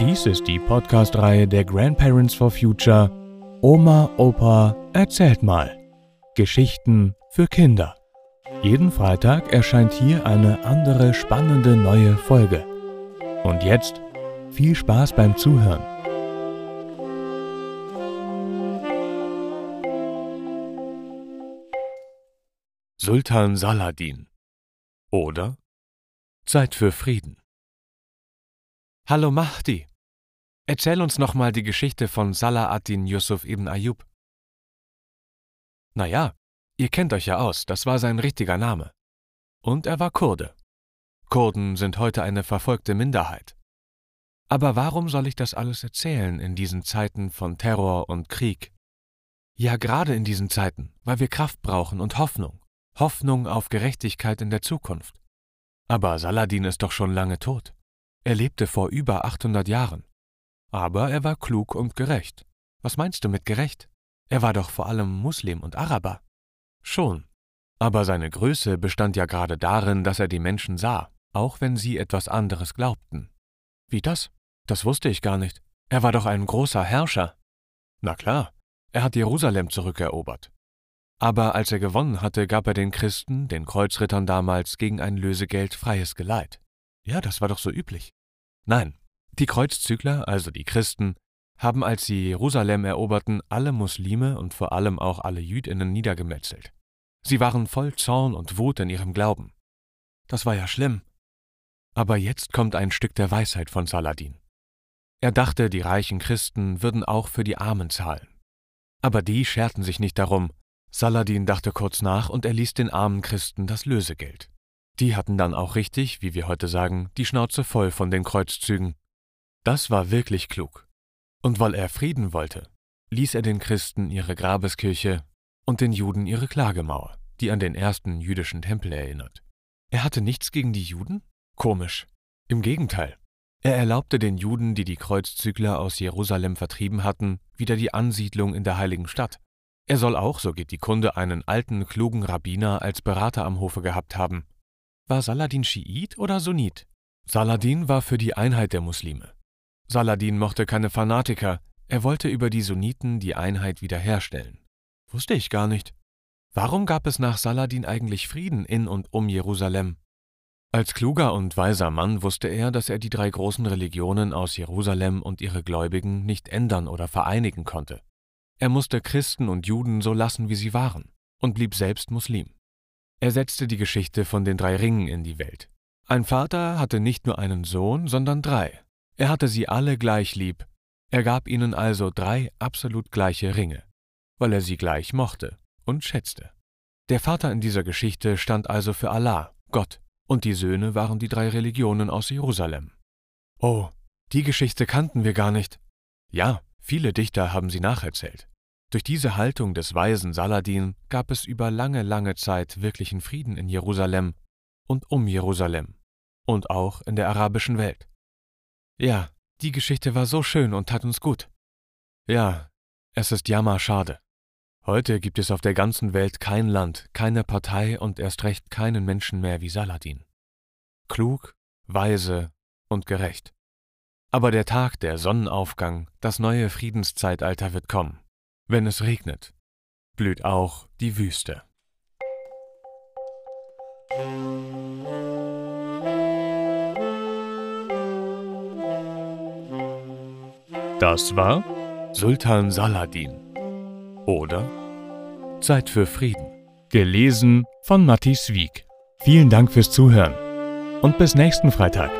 Dies ist die Podcast-Reihe der Grandparents for Future Oma, Opa, erzählt mal. Geschichten für Kinder. Jeden Freitag erscheint hier eine andere spannende neue Folge. Und jetzt viel Spaß beim Zuhören. Sultan Saladin oder Zeit für Frieden. Hallo Mahdi, erzähl uns nochmal die Geschichte von Salah ad-Din Yusuf ibn Ayyub. Naja, ihr kennt euch ja aus, das war sein richtiger Name. Und er war Kurde. Kurden sind heute eine verfolgte Minderheit. Aber warum soll ich das alles erzählen in diesen Zeiten von Terror und Krieg? Ja, gerade in diesen Zeiten, weil wir Kraft brauchen und Hoffnung. Hoffnung auf Gerechtigkeit in der Zukunft. Aber Saladin ist doch schon lange tot. Er lebte vor über 800 Jahren. Aber er war klug und gerecht. Was meinst du mit gerecht? Er war doch vor allem Muslim und Araber. Schon. Aber seine Größe bestand ja gerade darin, dass er die Menschen sah, auch wenn sie etwas anderes glaubten. Wie das? Das wusste ich gar nicht. Er war doch ein großer Herrscher. Na klar, er hat Jerusalem zurückerobert. Aber als er gewonnen hatte, gab er den Christen, den Kreuzrittern damals, gegen ein Lösegeld freies Geleit. Ja, das war doch so üblich. Nein, die Kreuzzügler, also die Christen, haben, als sie Jerusalem eroberten, alle Muslime und vor allem auch alle Jüdinnen niedergemetzelt. Sie waren voll Zorn und Wut in ihrem Glauben. Das war ja schlimm. Aber jetzt kommt ein Stück der Weisheit von Saladin. Er dachte, die reichen Christen würden auch für die Armen zahlen. Aber die scherten sich nicht darum, Saladin dachte kurz nach und erließ den armen Christen das Lösegeld. Die hatten dann auch richtig, wie wir heute sagen, die Schnauze voll von den Kreuzzügen. Das war wirklich klug. Und weil er Frieden wollte, ließ er den Christen ihre Grabeskirche und den Juden ihre Klagemauer, die an den ersten jüdischen Tempel erinnert. Er hatte nichts gegen die Juden? Komisch. Im Gegenteil. Er erlaubte den Juden, die die Kreuzzügler aus Jerusalem vertrieben hatten, wieder die Ansiedlung in der heiligen Stadt. Er soll auch, so geht die Kunde, einen alten, klugen Rabbiner als Berater am Hofe gehabt haben. War Saladin Schiit oder Sunnit? Saladin war für die Einheit der Muslime. Saladin mochte keine Fanatiker, er wollte über die Sunniten die Einheit wiederherstellen. Wusste ich gar nicht. Warum gab es nach Saladin eigentlich Frieden in und um Jerusalem? Als kluger und weiser Mann wusste er, dass er die drei großen Religionen aus Jerusalem und ihre Gläubigen nicht ändern oder vereinigen konnte. Er musste Christen und Juden so lassen, wie sie waren, und blieb selbst Muslim. Er setzte die Geschichte von den drei Ringen in die Welt. Ein Vater hatte nicht nur einen Sohn, sondern drei. Er hatte sie alle gleich lieb. Er gab ihnen also drei absolut gleiche Ringe, weil er sie gleich mochte und schätzte. Der Vater in dieser Geschichte stand also für Allah, Gott, und die Söhne waren die drei Religionen aus Jerusalem. Oh, die Geschichte kannten wir gar nicht. Ja, Viele Dichter haben sie nacherzählt. Durch diese Haltung des weisen Saladin gab es über lange, lange Zeit wirklichen Frieden in Jerusalem und um Jerusalem und auch in der arabischen Welt. Ja, die Geschichte war so schön und tat uns gut. Ja, es ist jammerschade. Heute gibt es auf der ganzen Welt kein Land, keine Partei und erst recht keinen Menschen mehr wie Saladin. Klug, weise und gerecht. Aber der Tag, der Sonnenaufgang, das neue Friedenszeitalter wird kommen. Wenn es regnet, blüht auch die Wüste. Das war Sultan Saladin oder Zeit für Frieden. Gelesen von Matthias Wieg. Vielen Dank fürs Zuhören und bis nächsten Freitag.